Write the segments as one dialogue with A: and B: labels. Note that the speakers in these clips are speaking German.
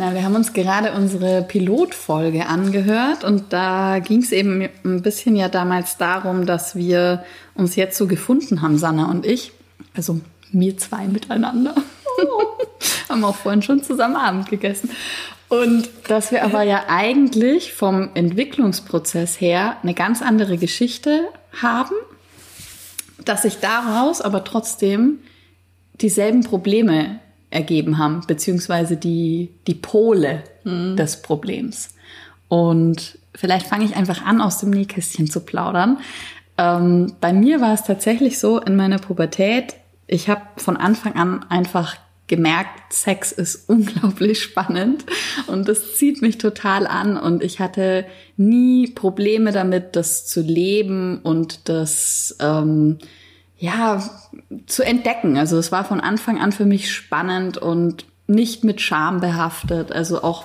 A: Na, wir haben uns gerade unsere Pilotfolge angehört und da ging es eben ein bisschen ja damals darum, dass wir uns jetzt so gefunden haben, Sanna und ich. Also wir zwei miteinander. Haben auch vorhin schon zusammen Abend gegessen. Und dass wir aber ja eigentlich vom Entwicklungsprozess her eine ganz andere Geschichte haben, dass sich daraus aber trotzdem dieselben Probleme ergeben haben, beziehungsweise die, die Pole mhm. des Problems. Und vielleicht fange ich einfach an, aus dem Nähkästchen zu plaudern. Ähm, bei mir war es tatsächlich so in meiner Pubertät, ich habe von Anfang an einfach gemerkt, Sex ist unglaublich spannend und das zieht mich total an und ich hatte nie Probleme damit, das zu leben und das ähm, ja, zu entdecken. Also es war von Anfang an für mich spannend und nicht mit Scham behaftet. Also auch,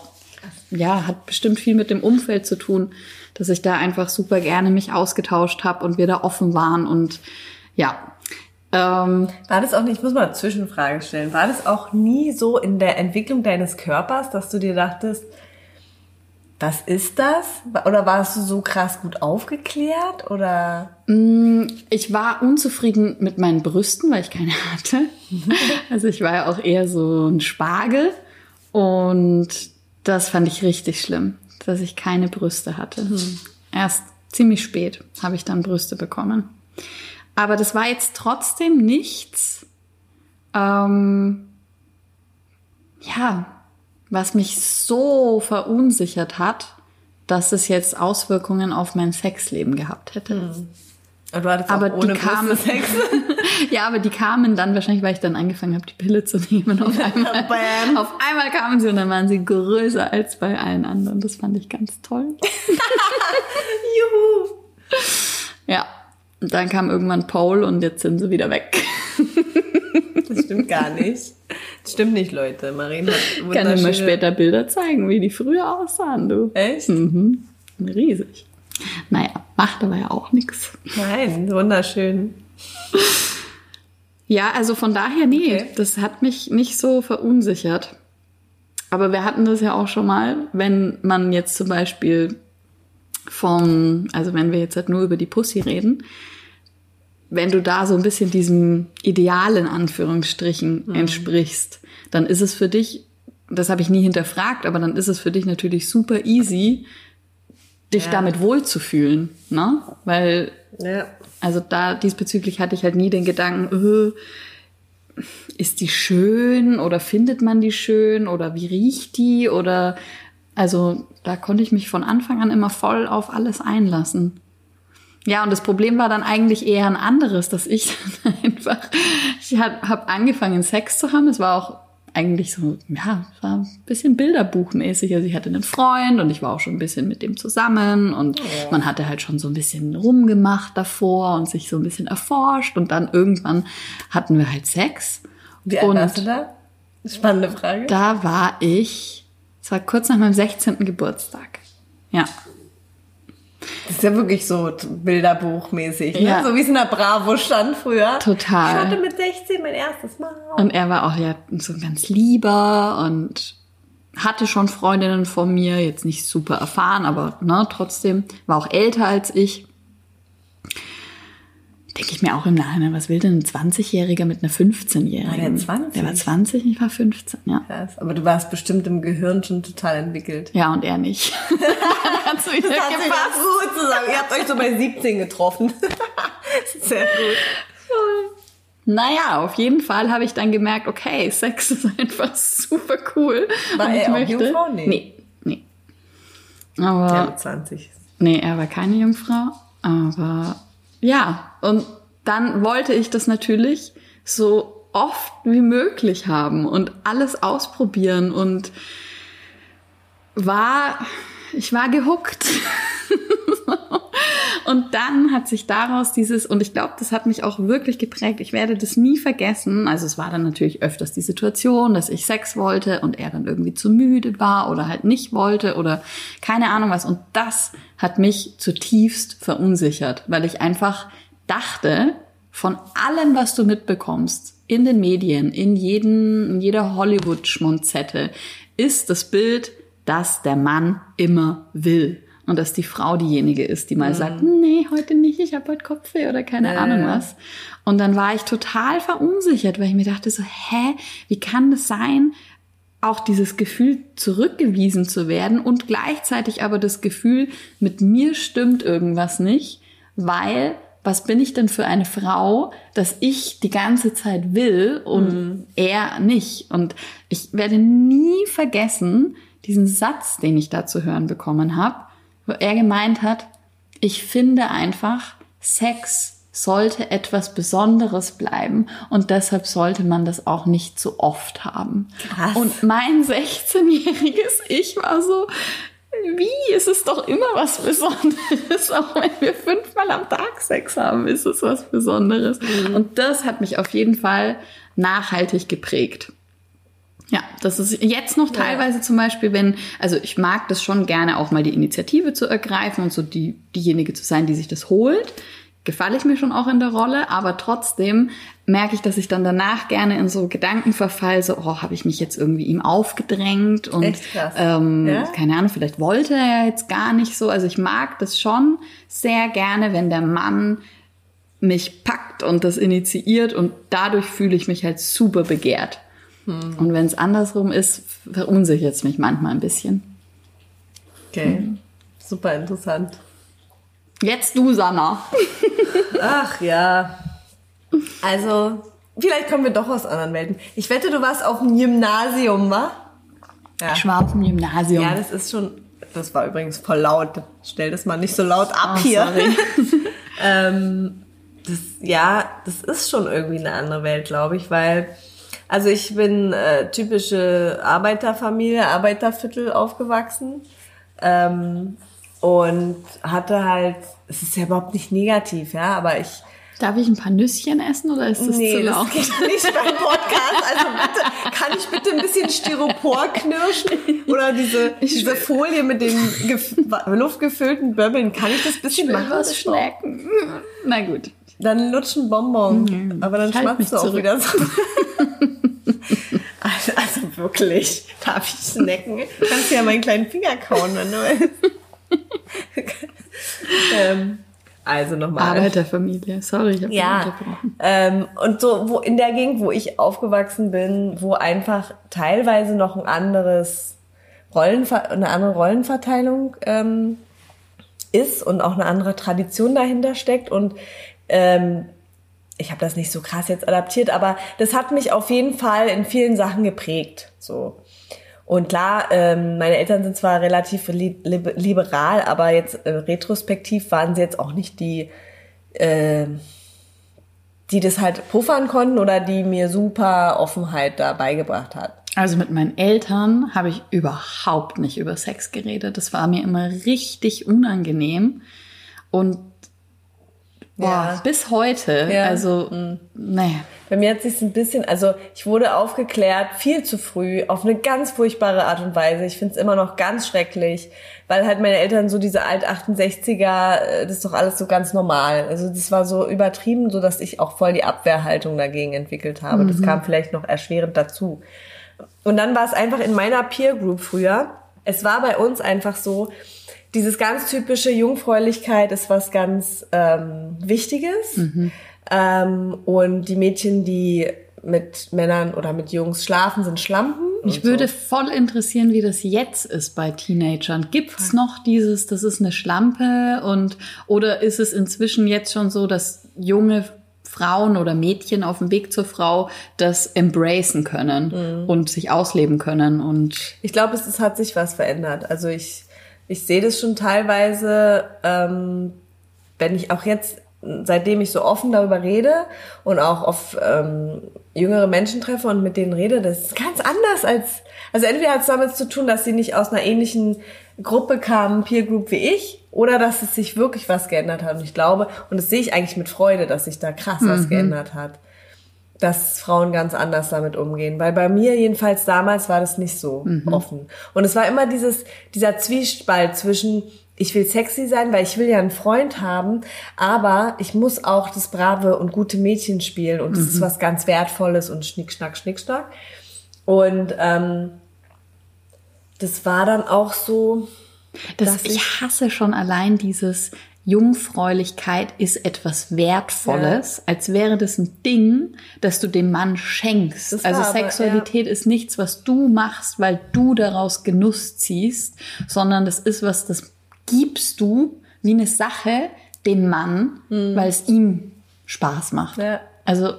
A: ja, hat bestimmt viel mit dem Umfeld zu tun, dass ich da einfach super gerne mich ausgetauscht habe und wir da offen waren und ja.
B: Ähm, war das auch nicht, ich muss mal eine Zwischenfrage stellen, war das auch nie so in der Entwicklung deines Körpers, dass du dir dachtest, was ist das? Oder warst du so krass gut aufgeklärt? Oder?
A: Mm, ich war unzufrieden mit meinen Brüsten, weil ich keine hatte. Also ich war ja auch eher so ein Spargel. Und das fand ich richtig schlimm, dass ich keine Brüste hatte. Mhm. Erst ziemlich spät habe ich dann Brüste bekommen. Aber das war jetzt trotzdem nichts, ähm, ja, was mich so verunsichert hat, dass es jetzt Auswirkungen auf mein Sexleben gehabt hätte. Mhm.
B: Du hattest aber auch ohne die kamen, Sex.
A: ja, aber die kamen dann wahrscheinlich, weil ich dann angefangen habe, die Pille zu nehmen. Auf einmal, auf einmal kamen sie und dann waren sie größer als bei allen anderen. Das fand ich ganz toll. Juhu. Ja, und dann kam irgendwann Paul und jetzt sind sie wieder weg.
B: das stimmt gar nicht. Das stimmt nicht, Leute. Hat
A: wunderschöne... Kann dir mal später Bilder zeigen, wie die früher aussahen, du.
B: Echt?
A: Mhm. Riesig. Naja, macht aber ja auch nichts.
B: Nein, wunderschön.
A: Ja, also von daher, nee, okay. das hat mich nicht so verunsichert. Aber wir hatten das ja auch schon mal, wenn man jetzt zum Beispiel vom, also wenn wir jetzt halt nur über die Pussy reden, wenn du da so ein bisschen diesem Ideal in Anführungsstrichen mhm. entsprichst, dann ist es für dich, das habe ich nie hinterfragt, aber dann ist es für dich natürlich super easy, dich ja. damit wohlzufühlen, ne? Weil, ja. also da diesbezüglich hatte ich halt nie den Gedanken, öh, ist die schön oder findet man die schön oder wie riecht die oder also da konnte ich mich von Anfang an immer voll auf alles einlassen. Ja, und das Problem war dann eigentlich eher ein anderes, dass ich dann einfach, ich habe angefangen Sex zu haben. Es war auch eigentlich so, ja, es war ein bisschen bilderbuchmäßig. Also ich hatte einen Freund und ich war auch schon ein bisschen mit dem zusammen und oh. man hatte halt schon so ein bisschen rumgemacht davor und sich so ein bisschen erforscht und dann irgendwann hatten wir halt Sex.
B: Wie alt warst du da? Spannende Frage.
A: Da war ich, es war kurz nach meinem 16. Geburtstag. Ja.
B: Das ist ja wirklich so Bilderbuchmäßig, ne? ja. so wie es in der Bravo stand früher.
A: Total.
B: Ich hatte mit 16 mein erstes Mal.
A: Und er war auch ja so ganz lieber und hatte schon Freundinnen von mir, jetzt nicht super erfahren, aber ne, trotzdem war auch älter als ich denke ich mir auch im Nachhinein, was will denn ein 20-Jähriger mit einer 15-Jährigen? War
B: der 20?
A: Der war 20, ich war 15, ja.
B: Krass. Aber du warst bestimmt im Gehirn schon total entwickelt.
A: Ja, und er nicht.
B: Wieder das hat gepasst. gut zusammen. Ihr habt euch so bei 17 getroffen. Sehr gut.
A: Naja, auf jeden Fall habe ich dann gemerkt, okay, Sex ist einfach super cool.
B: War er auch. Jungfrau? Nee.
A: Nee, nee. Aber,
B: ja, 20.
A: Nee, er war keine Jungfrau, aber ja, und dann wollte ich das natürlich so oft wie möglich haben und alles ausprobieren und war, ich war gehuckt. und dann hat sich daraus dieses, und ich glaube, das hat mich auch wirklich geprägt. Ich werde das nie vergessen. Also es war dann natürlich öfters die Situation, dass ich Sex wollte und er dann irgendwie zu müde war oder halt nicht wollte oder keine Ahnung was. Und das hat mich zutiefst verunsichert, weil ich einfach dachte, von allem, was du mitbekommst, in den Medien, in, jeden, in jeder Hollywood-Schmonzette, ist das Bild, dass der Mann immer will. Und dass die Frau diejenige ist, die mal mhm. sagt, nee, heute nicht, ich habe heute Kopfweh oder keine äh. Ahnung was. Und dann war ich total verunsichert, weil ich mir dachte so, hä, wie kann das sein, auch dieses Gefühl zurückgewiesen zu werden und gleichzeitig aber das Gefühl, mit mir stimmt irgendwas nicht, weil was bin ich denn für eine Frau, dass ich die ganze Zeit will und mhm. er nicht. Und ich werde nie vergessen diesen Satz, den ich da zu hören bekommen habe, wo er gemeint hat, ich finde einfach, Sex sollte etwas Besonderes bleiben und deshalb sollte man das auch nicht zu oft haben. Krass. Und mein 16-jähriges Ich war so, wie? Es ist doch immer was Besonderes. Auch wenn wir fünfmal am Tag Sex haben, ist es was Besonderes. Mhm. Und das hat mich auf jeden Fall nachhaltig geprägt. Ja, das ist jetzt noch teilweise ja. zum Beispiel, wenn, also ich mag das schon gerne auch mal die Initiative zu ergreifen und so die, diejenige zu sein, die sich das holt gefalle ich mir schon auch in der Rolle, aber trotzdem merke ich, dass ich dann danach gerne in so Gedanken verfall, so, oh, habe ich mich jetzt irgendwie ihm aufgedrängt und ähm, ja? keine Ahnung, vielleicht wollte er jetzt gar nicht so. Also ich mag das schon sehr gerne, wenn der Mann mich packt und das initiiert und dadurch fühle ich mich halt super begehrt. Hm. Und wenn es andersrum ist, verunsichert es mich manchmal ein bisschen.
B: Okay, hm. super interessant.
A: Jetzt du, Sanna.
B: Ach ja. Also, vielleicht kommen wir doch aus anderen Welten. Ich wette, du warst auf dem Gymnasium, wa?
A: Ja. Ich war auf dem Gymnasium.
B: Ja, das ist schon. Das war übrigens voll laut. Stell das mal nicht so laut ab oh, hier. ähm, das, ja, das ist schon irgendwie eine andere Welt, glaube ich, weil. Also ich bin äh, typische Arbeiterfamilie, Arbeiterviertel aufgewachsen. Ähm, und hatte halt, es ist ja überhaupt nicht negativ, ja, aber ich
A: Darf ich ein paar Nüsschen essen oder ist das
B: nee,
A: zu laut?
B: Das geht nicht beim Podcast. Also bitte, kann ich bitte ein bisschen Styropor knirschen? Oder diese, diese Folie mit den luftgefüllten Böbbeln, kann ich das bisschen
A: ich
B: machen?
A: was schmecken. Na gut.
B: Dann lutschen Bonbon. Mhm. Aber dann schmatzt du auch zurück. wieder so. also, also, wirklich, darf ich snacken? Kannst du ja meinen kleinen Finger kauen, wenn du willst. ähm, also nochmal.
A: Arbeiterfamilie, sorry, ich habe
B: ja. Ähm, und so wo in der Gegend, wo ich aufgewachsen bin, wo einfach teilweise noch ein anderes Rollenver eine andere Rollenverteilung ähm, ist und auch eine andere Tradition dahinter steckt und ähm, ich habe das nicht so krass jetzt adaptiert, aber das hat mich auf jeden Fall in vielen Sachen geprägt. So und klar, ähm, meine Eltern sind zwar relativ li liberal, aber jetzt äh, retrospektiv waren sie jetzt auch nicht die, äh, die das halt puffern konnten oder die mir super Offenheit da beigebracht hat.
A: Also mit meinen Eltern habe ich überhaupt nicht über Sex geredet. Das war mir immer richtig unangenehm. Und Boah, ja. bis heute. Ja. Also, mhm. nee.
B: Bei mir hat sich ein bisschen, also ich wurde aufgeklärt viel zu früh auf eine ganz furchtbare Art und Weise. Ich finde es immer noch ganz schrecklich, weil halt meine Eltern so diese alt 68er, äh, das ist doch alles so ganz normal. Also das war so übertrieben, so dass ich auch voll die Abwehrhaltung dagegen entwickelt habe. Mhm. Das kam vielleicht noch erschwerend dazu. Und dann war es einfach in meiner Peer Group früher. Es war bei uns einfach so, dieses ganz typische Jungfräulichkeit ist was ganz ähm, Wichtiges. Mhm. Ähm, und die Mädchen, die mit Männern oder mit Jungs schlafen, sind Schlampen.
A: Mich würde so. voll interessieren, wie das jetzt ist bei Teenagern. Gibt's noch dieses, das ist eine Schlampe und oder ist es inzwischen jetzt schon so, dass junge Frauen oder Mädchen auf dem Weg zur Frau das embracen können mhm. und sich ausleben können und
B: ich glaube, es, es hat sich was verändert. Also ich ich sehe das schon teilweise, ähm, wenn ich auch jetzt, seitdem ich so offen darüber rede und auch auf ähm, jüngere Menschen treffe und mit denen rede, das ist ganz anders als, also entweder hat es damit zu tun, dass sie nicht aus einer ähnlichen Gruppe kamen, Peer Group wie ich, oder dass es sich wirklich was geändert hat. Und ich glaube, und das sehe ich eigentlich mit Freude, dass sich da krass mhm. was geändert hat dass Frauen ganz anders damit umgehen. Weil bei mir jedenfalls damals war das nicht so mhm. offen. Und es war immer dieses, dieser Zwiespalt zwischen, ich will sexy sein, weil ich will ja einen Freund haben, aber ich muss auch das brave und gute Mädchen spielen und das mhm. ist was ganz Wertvolles und schnick, schnack, schnick, schnack. Und ähm, das war dann auch so.
A: Das, ich hasse schon allein dieses Jungfräulichkeit ist etwas Wertvolles, ja. als wäre das ein Ding, das du dem Mann schenkst. Das also Sexualität ja. ist nichts, was du machst, weil du daraus Genuss ziehst, sondern das ist was, das gibst du wie eine Sache dem Mann, mhm. weil es ihm Spaß macht. Ja. Also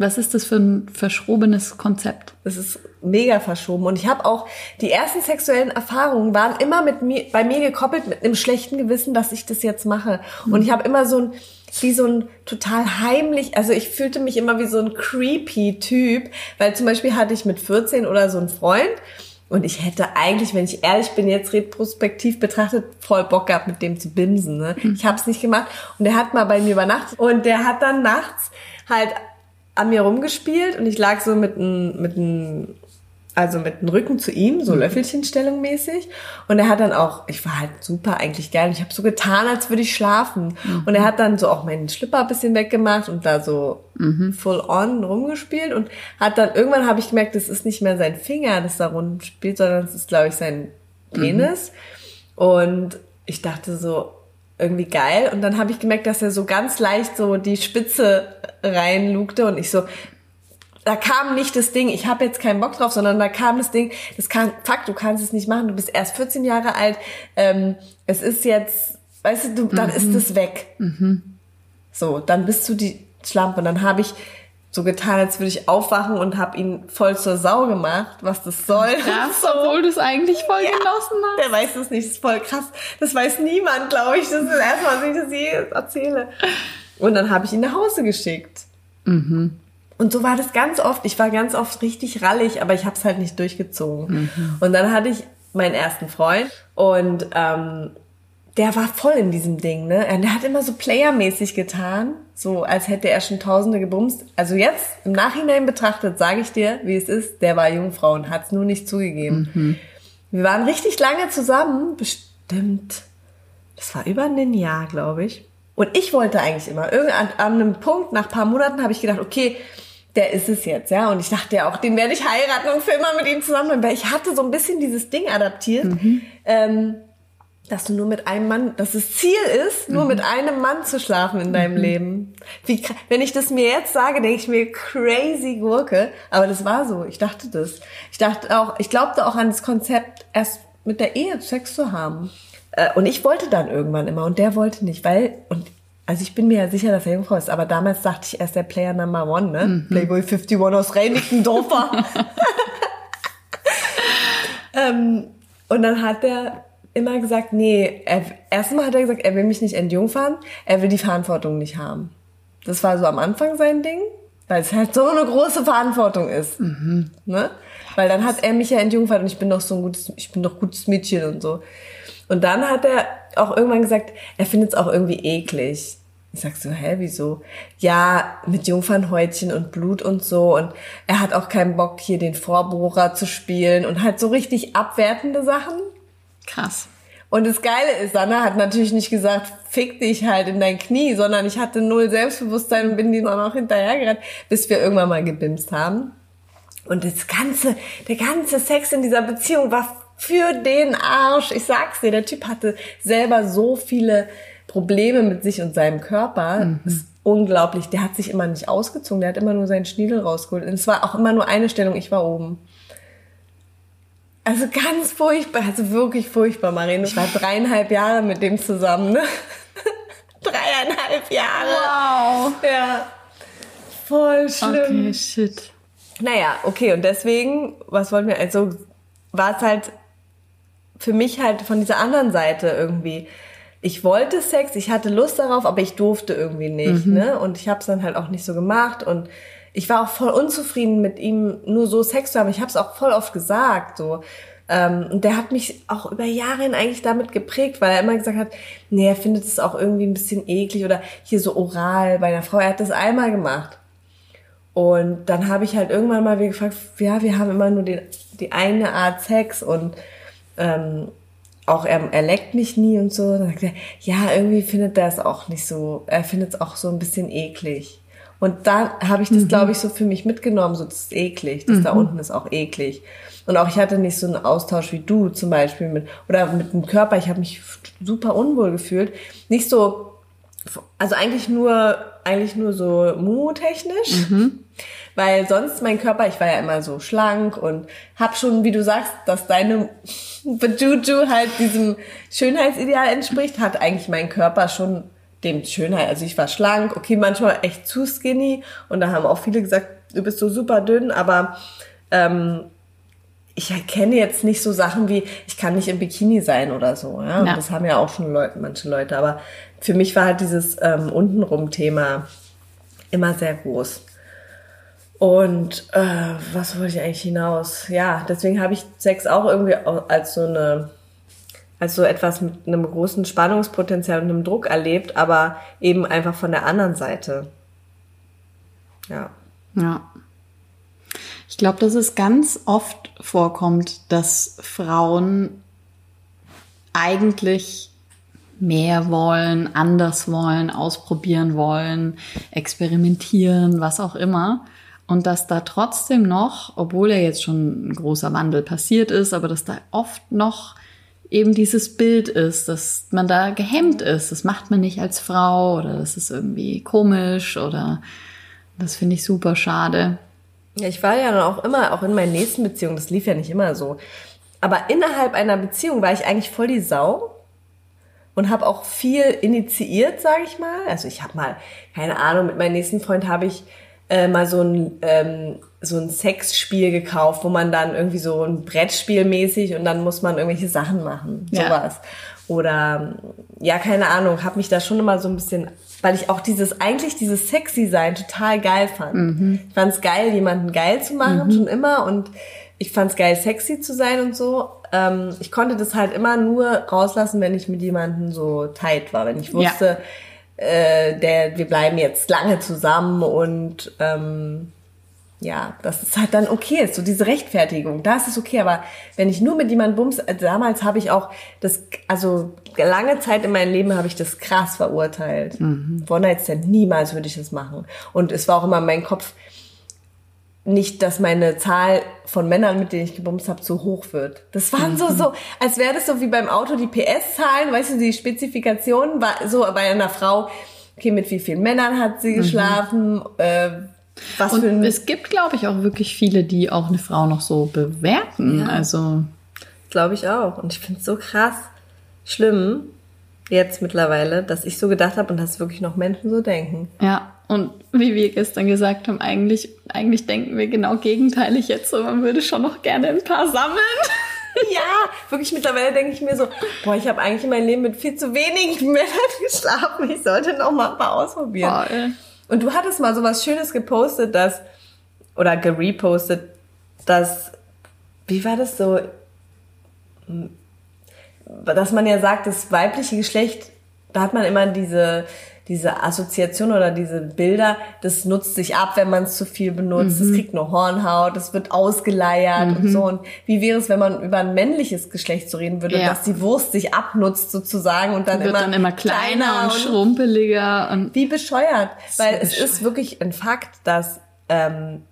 A: was ist das für ein verschrobenes Konzept?
B: Das ist mega verschoben. Und ich habe auch die ersten sexuellen Erfahrungen waren immer mit mir, bei mir gekoppelt mit einem schlechten Gewissen, dass ich das jetzt mache. Mhm. Und ich habe immer so ein, wie so ein total heimlich, also ich fühlte mich immer wie so ein creepy Typ, weil zum Beispiel hatte ich mit 14 oder so einen Freund und ich hätte eigentlich, wenn ich ehrlich bin, jetzt retrospektiv betrachtet, voll Bock gehabt, mit dem zu bimsen. Ne? Mhm. Ich habe es nicht gemacht und der hat mal bei mir übernachtet und der hat dann nachts halt an mir rumgespielt und ich lag so mit einem, mit einem, also mit dem Rücken zu ihm, so mhm. Löffelchenstellung mäßig. Und er hat dann auch, ich war halt super eigentlich geil. Und ich habe so getan, als würde ich schlafen. Mhm. Und er hat dann so auch meinen Schlipper ein bisschen weggemacht und da so mhm. full on rumgespielt. Und hat dann, irgendwann habe ich gemerkt, das ist nicht mehr sein Finger, das da rumspielt, sondern es ist, glaube ich, sein Penis. Mhm. Und ich dachte so, irgendwie geil. Und dann habe ich gemerkt, dass er so ganz leicht so die Spitze reinlugte und ich so, da kam nicht das Ding, ich habe jetzt keinen Bock drauf, sondern da kam das Ding, das kann, fuck, du kannst es nicht machen, du bist erst 14 Jahre alt, ähm, es ist jetzt, weißt du, du dann mhm. ist es weg. Mhm. So, dann bist du die Schlampe. Und dann habe ich so getan, als würde ich aufwachen und habe ihn voll zur Sau gemacht, was das soll.
A: Krass, so. obwohl du es eigentlich voll ja, genossen hast.
B: Der weiß es nicht, das ist voll krass. Das weiß niemand, glaube ich. Das ist das erste Mal, dass ich das je erzähle. Und dann habe ich ihn nach Hause geschickt. Mhm. Und so war das ganz oft. Ich war ganz oft richtig rallig, aber ich habe es halt nicht durchgezogen. Mhm. Und dann hatte ich meinen ersten Freund und ähm, der war voll in diesem Ding, ne? Der hat immer so playermäßig getan, so als hätte er schon Tausende gebumst. Also jetzt im Nachhinein betrachtet, sage ich dir, wie es ist. Der war Jungfrau und hat es nur nicht zugegeben. Mhm. Wir waren richtig lange zusammen, bestimmt. Das war über ein Jahr, glaube ich. Und ich wollte eigentlich immer, irgendwann an einem Punkt, nach paar Monaten, habe ich gedacht, okay, der ist es jetzt, ja. Und ich dachte ja auch, den werde ich heiraten und für immer mit ihm zusammen. Weil ich hatte so ein bisschen dieses Ding adaptiert. Mhm. Ähm, dass du nur mit einem Mann, dass das Ziel ist, nur mhm. mit einem Mann zu schlafen in deinem mhm. Leben. Wie, wenn ich das mir jetzt sage, denke ich mir crazy Gurke. Aber das war so. Ich dachte das. Ich dachte auch, ich glaubte auch an das Konzept, erst mit der Ehe Sex zu haben. Äh, und ich wollte dann irgendwann immer und der wollte nicht, weil, und also ich bin mir ja sicher, dass er Jungfrau ist, aber damals dachte ich, er ist der Player Number One, ne? Mhm. Playboy 51 aus Reinickendorfer. ähm, und dann hat er immer gesagt, nee, er, erstmal hat er gesagt, er will mich nicht entjungfern, er will die Verantwortung nicht haben. Das war so am Anfang sein Ding, weil es halt so eine große Verantwortung ist. Mhm. Ne? Weil dann hat er mich ja entjungfert und ich bin doch so ein gutes, ich bin doch gutes Mädchen und so. Und dann hat er auch irgendwann gesagt, er findet es auch irgendwie eklig. Ich sag so, hä, wieso? Ja, mit Jungfernhäutchen und Blut und so. Und er hat auch keinen Bock, hier den Vorbohrer zu spielen und halt so richtig abwertende Sachen.
A: Krass.
B: Und das Geile ist, Sanna hat natürlich nicht gesagt, fick dich halt in dein Knie, sondern ich hatte null Selbstbewusstsein und bin die noch hinterhergerannt, bis wir irgendwann mal gebimst haben. Und das ganze, der ganze Sex in dieser Beziehung war für den Arsch. Ich sag's dir, der Typ hatte selber so viele Probleme mit sich und seinem Körper. Mhm. Das ist unglaublich. Der hat sich immer nicht ausgezogen, der hat immer nur seinen Schniedel rausgeholt. Und es war auch immer nur eine Stellung, ich war oben. Also ganz furchtbar, also wirklich furchtbar, Marine. Ich war dreieinhalb Jahre mit dem zusammen, ne? dreieinhalb Jahre.
A: Wow.
B: Ja. Voll schlimm.
A: Okay, shit.
B: Naja, okay, und deswegen, was wollten wir, also war es halt für mich halt von dieser anderen Seite irgendwie. Ich wollte Sex, ich hatte Lust darauf, aber ich durfte irgendwie nicht, mhm. ne? Und ich habe es dann halt auch nicht so gemacht und ich war auch voll unzufrieden mit ihm, nur so Sex zu haben. Ich habe es auch voll oft gesagt, so. Ähm, und der hat mich auch über Jahre hin eigentlich damit geprägt, weil er immer gesagt hat, nee, er findet es auch irgendwie ein bisschen eklig oder hier so oral bei einer Frau. Er hat das einmal gemacht. Und dann habe ich halt irgendwann mal wieder gefragt, ja, wir haben immer nur den, die eine Art Sex und ähm, auch er, er leckt mich nie und so. Dann sagt er, ja, irgendwie findet er es auch nicht so, er findet es auch so ein bisschen eklig. Und da habe ich das, mhm. glaube ich, so für mich mitgenommen, so das ist eklig, das mhm. da unten ist auch eklig. Und auch ich hatte nicht so einen Austausch wie du zum Beispiel mit, oder mit dem Körper, ich habe mich super unwohl gefühlt. Nicht so, also eigentlich nur, eigentlich nur so mumu-technisch. Mhm. Weil sonst mein Körper, ich war ja immer so schlank und hab schon, wie du sagst, dass deine Bajuju halt diesem Schönheitsideal entspricht, hat eigentlich mein Körper schon dem Schönheit. Also ich war schlank, okay, manchmal echt zu skinny und da haben auch viele gesagt, du bist so super dünn, aber ähm, ich erkenne jetzt nicht so Sachen wie, ich kann nicht im Bikini sein oder so. Ja? ja. Das haben ja auch schon Leute, manche Leute. Aber für mich war halt dieses ähm, untenrum-Thema immer sehr groß. Und äh, was wollte ich eigentlich hinaus? Ja, deswegen habe ich Sex auch irgendwie als so eine, als so etwas mit einem großen Spannungspotenzial und einem Druck erlebt, aber eben einfach von der anderen Seite. Ja.
A: Ja. Ich glaube, dass es ganz oft vorkommt, dass Frauen eigentlich mehr wollen, anders wollen, ausprobieren wollen, experimentieren, was auch immer. Und dass da trotzdem noch, obwohl ja jetzt schon ein großer Wandel passiert ist, aber dass da oft noch eben dieses Bild ist, dass man da gehemmt ist. Das macht man nicht als Frau oder das ist irgendwie komisch oder das finde ich super schade.
B: Ja, ich war ja auch immer, auch in meinen nächsten Beziehungen, das lief ja nicht immer so. Aber innerhalb einer Beziehung war ich eigentlich voll die Sau und habe auch viel initiiert, sage ich mal. Also ich habe mal, keine Ahnung, mit meinem nächsten Freund habe ich äh, mal so ein ähm, so ein Sexspiel gekauft, wo man dann irgendwie so ein Brettspiel mäßig und dann muss man irgendwelche Sachen machen, sowas. Ja. Oder ja, keine Ahnung, habe mich da schon immer so ein bisschen, weil ich auch dieses eigentlich dieses sexy sein total geil fand. Mhm. Ich fand es geil, jemanden geil zu machen mhm. schon immer und ich fand es geil, sexy zu sein und so. Ähm, ich konnte das halt immer nur rauslassen, wenn ich mit jemandem so tight war, wenn ich wusste, ja äh, der, wir bleiben jetzt lange zusammen und ähm, ja, das ist halt dann okay ist, so diese Rechtfertigung, da ist es okay, aber wenn ich nur mit jemandem bums, äh, damals habe ich auch das, also lange Zeit in meinem Leben habe ich das krass verurteilt. Mhm. One-Night-Stand, niemals würde ich das machen. Und es war auch immer in meinem Kopf, nicht, dass meine Zahl von Männern, mit denen ich gebumst habe, so hoch wird. Das waren so, so, als wäre das so wie beim Auto die PS-Zahlen, weißt du, die Spezifikationen, war so bei einer Frau, okay, mit wie vielen Männern hat sie mhm. geschlafen, mhm. äh,
A: was Und für ein es gibt, glaube ich, auch wirklich viele, die auch eine Frau noch so bewerten. Ja. Also.
B: Glaube ich auch. Und ich finde es so krass schlimm, jetzt mittlerweile, dass ich so gedacht habe und dass wirklich noch Menschen so denken.
A: Ja, und wie wir gestern gesagt haben, eigentlich, eigentlich denken wir genau gegenteilig jetzt so, man würde schon noch gerne ein paar sammeln.
B: Ja, wirklich mittlerweile denke ich mir so, boah, ich habe eigentlich in meinem Leben mit viel zu wenigen Männern geschlafen. Ich sollte noch mal ein paar ausprobieren. Voll. Und du hattest mal so was Schönes gepostet, dass, oder gerepostet, dass, wie war das so, dass man ja sagt, das weibliche Geschlecht, da hat man immer diese, diese Assoziation oder diese Bilder, das nutzt sich ab, wenn man es zu viel benutzt. Es mhm. kriegt nur Hornhaut, es wird ausgeleiert mhm. und so. Und wie wäre es, wenn man über ein männliches Geschlecht so reden würde, ja. dass die Wurst sich abnutzt sozusagen und dann
A: wird
B: immer
A: dann immer kleiner, kleiner und, und schrumpeliger und
B: wie bescheuert, weil es bescheuert. ist wirklich ein Fakt, dass ähm,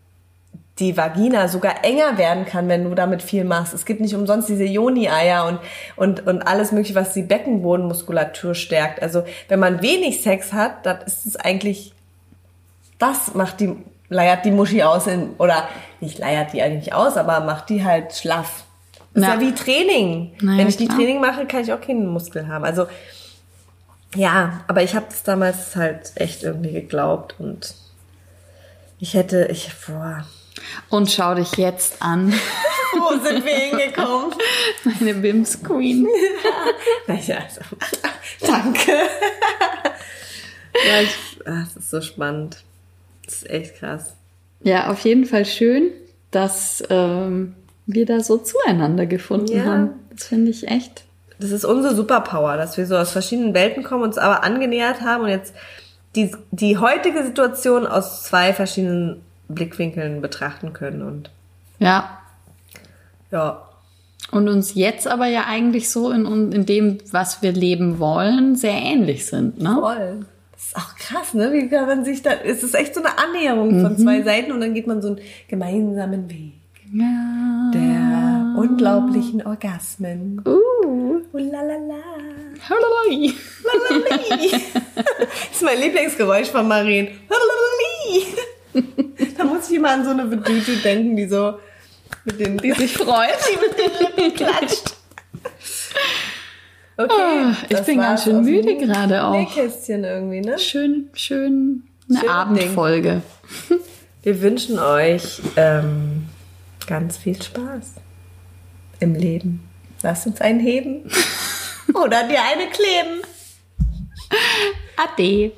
B: die Vagina sogar enger werden kann, wenn du damit viel machst. Es gibt nicht umsonst diese Joni-Eier und, und, und alles mögliche, was die Beckenbodenmuskulatur stärkt. Also wenn man wenig Sex hat, dann ist es eigentlich, das macht die, leiert die Muschi aus in, oder nicht leiert die eigentlich aus, aber macht die halt schlaff. Das ja. ist ja wie Training. Naja, wenn ich die Training mache, kann ich auch keinen Muskel haben. Also ja, aber ich habe das damals halt echt irgendwie geglaubt und ich hätte, ich, boah,
A: und schau dich jetzt an.
B: Wo sind wir hingekommen?
A: Meine Bims Queen.
B: naja, also, danke. ja, ich, ach, das ist so spannend. Das ist echt krass.
A: Ja, auf jeden Fall schön, dass ähm, wir da so zueinander gefunden ja. haben. Das finde ich echt.
B: Das ist unsere Superpower, dass wir so aus verschiedenen Welten kommen, uns aber angenähert haben und jetzt die, die heutige Situation aus zwei verschiedenen Blickwinkeln betrachten können und
A: ja.
B: Ja.
A: Und uns jetzt aber ja eigentlich so in, in dem, was wir leben wollen, sehr ähnlich sind, ne?
B: Voll. Das ist auch krass, ne? Wie kann man sich da, es ist echt so eine Annäherung von zwei Seiten und dann geht man so einen gemeinsamen Weg.
A: Ja.
B: Der unglaublichen Orgasmen.
A: Uh.
B: Oh, la, la, la. Das ist mein Lieblingsgeräusch von Marien. Lalalali. Da muss ich immer an so eine Bedüte denken, die so mit den,
A: Die sich freut.
B: die mit den Lippen klatscht. Okay,
A: Ah, ich bin ganz schön müde gerade auch.
B: Nähkästchen irgendwie, ne?
A: Schön, schön eine
B: Schön
A: Abendfolge.
B: Wir wünschen euch ähm, ganz viel Spaß im Leben. Lasst uns einen heben oder dir eine kleben.
A: Ade.